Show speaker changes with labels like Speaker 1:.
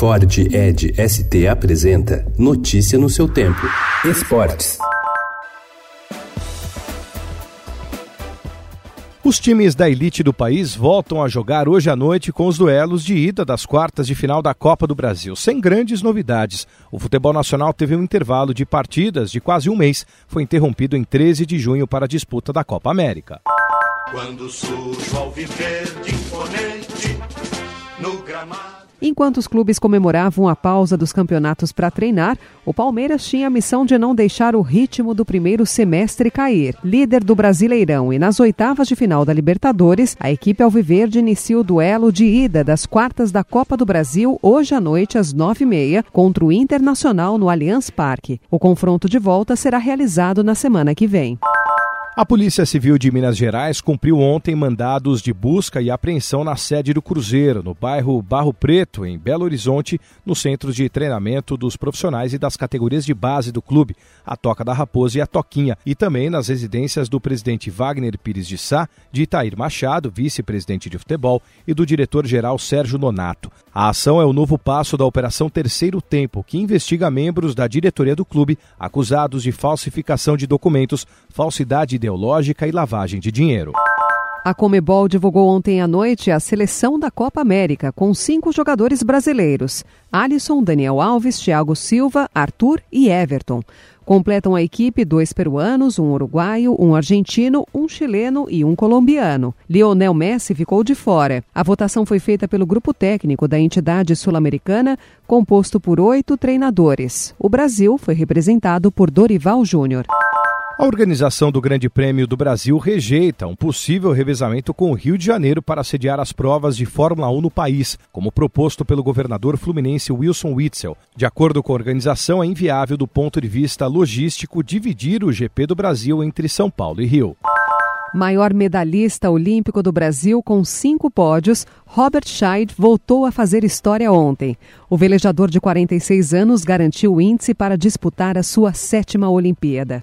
Speaker 1: Ford Ed ST apresenta Notícia no seu tempo. Esportes.
Speaker 2: Os times da elite do país voltam a jogar hoje à noite com os duelos de ida das quartas de final da Copa do Brasil, sem grandes novidades. O futebol nacional teve um intervalo de partidas de quase um mês, foi interrompido em 13 de junho para a disputa da Copa América. Quando surge ao viver de imponente
Speaker 3: no gramado Enquanto os clubes comemoravam a pausa dos campeonatos para treinar, o Palmeiras tinha a missão de não deixar o ritmo do primeiro semestre cair. Líder do Brasileirão e nas oitavas de final da Libertadores, a equipe Alviverde inicia o duelo de ida das quartas da Copa do Brasil hoje à noite às nove e meia contra o Internacional no Allianz Parque. O confronto de volta será realizado na semana que vem.
Speaker 2: A Polícia Civil de Minas Gerais cumpriu ontem mandados de busca e apreensão na sede do Cruzeiro, no bairro Barro Preto, em Belo Horizonte, no centro de treinamento dos profissionais e das categorias de base do clube, a Toca da Raposa e a Toquinha, e também nas residências do presidente Wagner Pires de Sá, de Itair Machado, vice-presidente de futebol, e do diretor-geral Sérgio Nonato. A ação é o novo passo da Operação Terceiro Tempo, que investiga membros da diretoria do clube acusados de falsificação de documentos, falsidade ideológica e lavagem de dinheiro.
Speaker 3: A Comebol divulgou ontem à noite a seleção da Copa América com cinco jogadores brasileiros: Alisson, Daniel Alves, Thiago Silva, Arthur e Everton. Completam a equipe dois peruanos, um uruguaio, um argentino, um chileno e um colombiano. Lionel Messi ficou de fora. A votação foi feita pelo grupo técnico da entidade sul-americana, composto por oito treinadores. O Brasil foi representado por Dorival Júnior.
Speaker 2: A organização do Grande Prêmio do Brasil rejeita um possível revezamento com o Rio de Janeiro para sediar as provas de Fórmula 1 no país, como proposto pelo governador fluminense Wilson Witzel. De acordo com a organização, é inviável do ponto de vista logístico dividir o GP do Brasil entre São Paulo e Rio.
Speaker 3: Maior medalhista olímpico do Brasil com cinco pódios, Robert Scheid voltou a fazer história ontem. O velejador de 46 anos garantiu o índice para disputar a sua sétima Olimpíada.